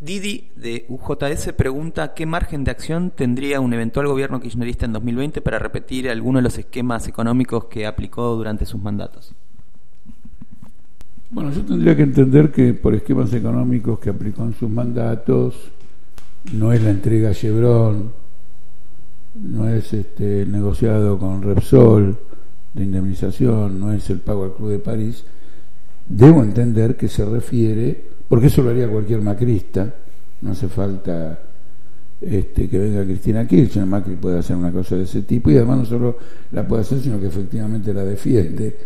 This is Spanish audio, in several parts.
Didi de UJS pregunta qué margen de acción tendría un eventual gobierno kirchnerista en 2020 para repetir alguno de los esquemas económicos que aplicó durante sus mandatos. Bueno, yo tendría que entender que por esquemas económicos que aplicó en sus mandatos no es la entrega a Chevron, no es este, el negociado con Repsol de indemnización, no es el pago al Club de París. Debo entender que se refiere porque eso lo haría cualquier macrista, no hace falta este, que venga Cristina Kirchner, Macri puede hacer una cosa de ese tipo y además no solo la puede hacer, sino que efectivamente la defiende,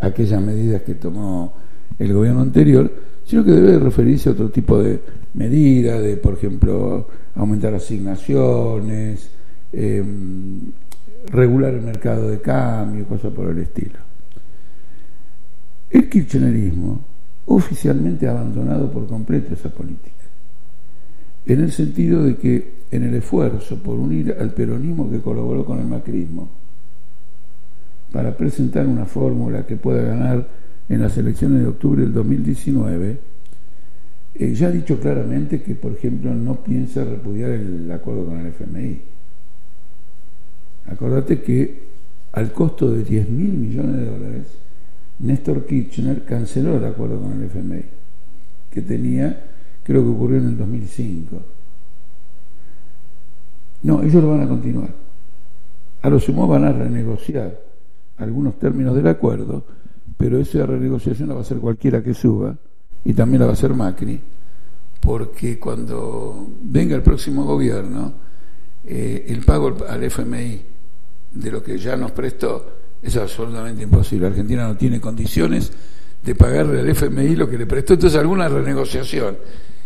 aquellas medidas que tomó el gobierno anterior, sino que debe referirse a otro tipo de medidas, de por ejemplo aumentar asignaciones, em, regular el mercado de cambio, cosas por el estilo. El kirchnerismo oficialmente abandonado por completo esa política, en el sentido de que en el esfuerzo por unir al peronismo que colaboró con el macrismo, para presentar una fórmula que pueda ganar en las elecciones de octubre del 2019, eh, ya ha dicho claramente que, por ejemplo, no piensa repudiar el acuerdo con el FMI. Acordate que al costo de 10 mil millones de dólares, Néstor Kirchner canceló el acuerdo con el FMI, que tenía, creo que ocurrió en el 2005. No, ellos lo van a continuar. A lo sumo van a renegociar algunos términos del acuerdo, pero esa renegociación la va a hacer cualquiera que suba, y también la va a hacer Macri, porque cuando venga el próximo gobierno, eh, el pago al FMI de lo que ya nos prestó es absolutamente imposible. Argentina no tiene condiciones de pagarle al FMI lo que le prestó, entonces alguna renegociación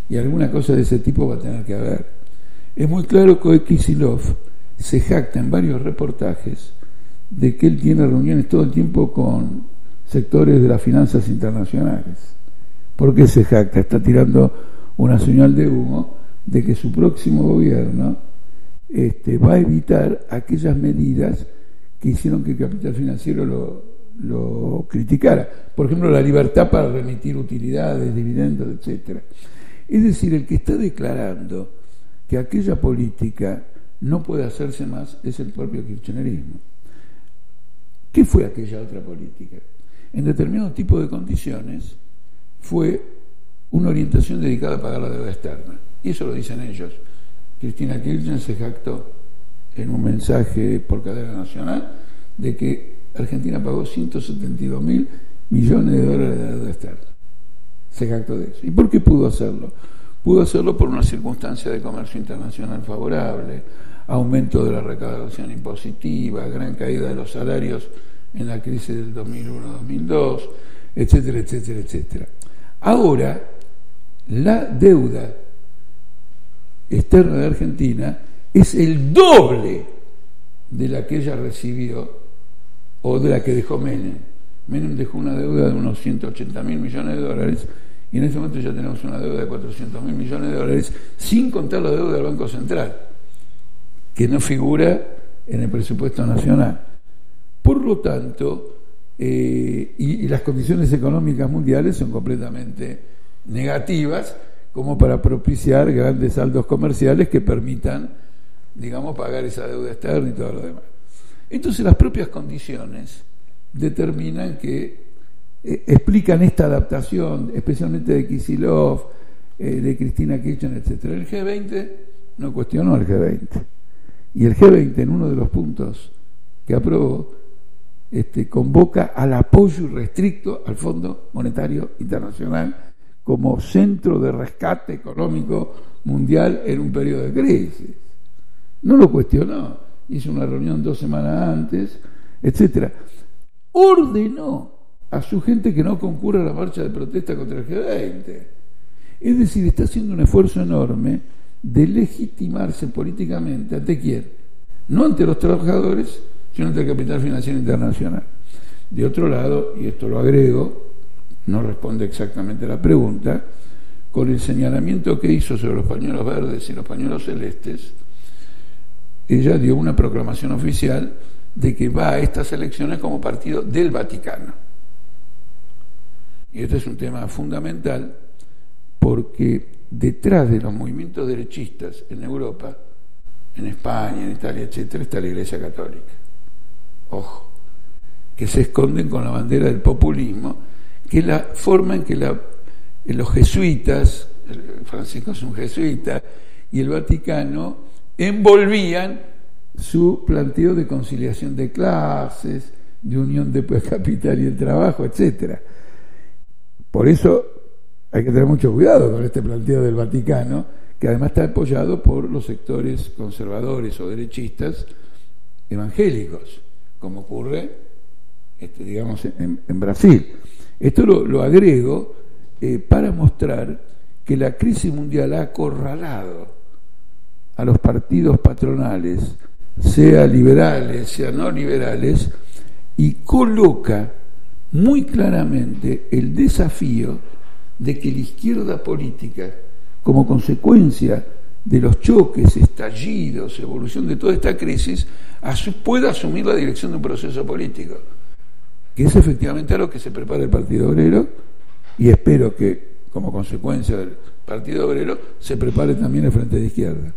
y alguna cosa de ese tipo va a tener que haber. Es muy claro que Kisilov se jacta en varios reportajes de que él tiene reuniones todo el tiempo con sectores de las finanzas internacionales. ¿Por qué se jacta? Está tirando una señal de humo de que su próximo gobierno este, va a evitar aquellas medidas que hicieron que el capital financiero lo, criticara. Por ejemplo, la libertad para remitir utilidades, dividendos, etcétera. Es decir, el que está declarando que aquella política no puede hacerse más es el propio kirchnerismo. ¿Qué fue aquella otra política? En determinado tipo de condiciones fue una orientación dedicada a pagar la deuda externa. Y eso lo dicen ellos. Cristina Kirchner se jactó en un mensaje por cadena nacional de que Argentina pagó 172 mil millones de dólares de deuda externa. Se jactó de eso. ¿Y por qué pudo hacerlo? Pudo hacerlo por una circunstancia de comercio internacional favorable, aumento de la recaudación impositiva, gran caída de los salarios en la crisis del 2001-2002, etcétera, etcétera, etcétera. Ahora, la deuda externa de Argentina es el doble de la que ella recibió o de la que dejó Menem. Menem dejó una deuda de unos 180 mil millones de dólares y en este momento ya tenemos una deuda de 400 mil millones de dólares sin contar la deuda del Banco Central, que no figura en el presupuesto nacional. Por lo tanto, eh, y las condiciones económicas mundiales son completamente negativas como para propiciar grandes saldos comerciales que permitan digamos, pagar esa deuda externa y todo lo demás. Entonces las propias condiciones determinan que eh, explican esta adaptación, especialmente de Kisilov, eh, de Cristina Kirchner, etc. El G20 no cuestionó al G20. Y el G20, en uno de los puntos que aprobó, este, convoca al apoyo irrestricto al Fondo Monetario Internacional como centro de rescate económico mundial en un periodo de crisis. No lo cuestionó, hizo una reunión dos semanas antes, etcétera. Ordenó a su gente que no concurra a la marcha de protesta contra el G20. Es decir, está haciendo un esfuerzo enorme de legitimarse políticamente ante quién? No ante los trabajadores, sino ante el capital financiero internacional. De otro lado, y esto lo agrego, no responde exactamente a la pregunta, con el señalamiento que hizo sobre los pañuelos verdes y los pañuelos celestes, ella dio una proclamación oficial de que va a estas elecciones como partido del Vaticano. Y este es un tema fundamental porque detrás de los movimientos derechistas en Europa, en España, en Italia, etcétera, está la Iglesia Católica. Ojo, que se esconden con la bandera del populismo, que la forma en que los jesuitas, Francisco es un jesuita, y el Vaticano envolvían su planteo de conciliación de clases, de unión de capital y el trabajo, etcétera. Por eso hay que tener mucho cuidado con este planteo del Vaticano, que además está apoyado por los sectores conservadores o derechistas evangélicos, como ocurre, este, digamos, en, Brasil. Esto lo, agrego eh, para mostrar que la crisis mundial ha acorralado a los partidos patronales, sea liberales, sea no liberales, y coloca muy claramente el desafío de que la izquierda política, como consecuencia de los choques, estallidos, evolución de toda esta crisis, pueda asumir la dirección de un proceso político, que es efectivamente a lo que se prepara el Partido Obrero, y espero que como consecuencia del Partido Obrero se prepare también el Frente de Izquierda.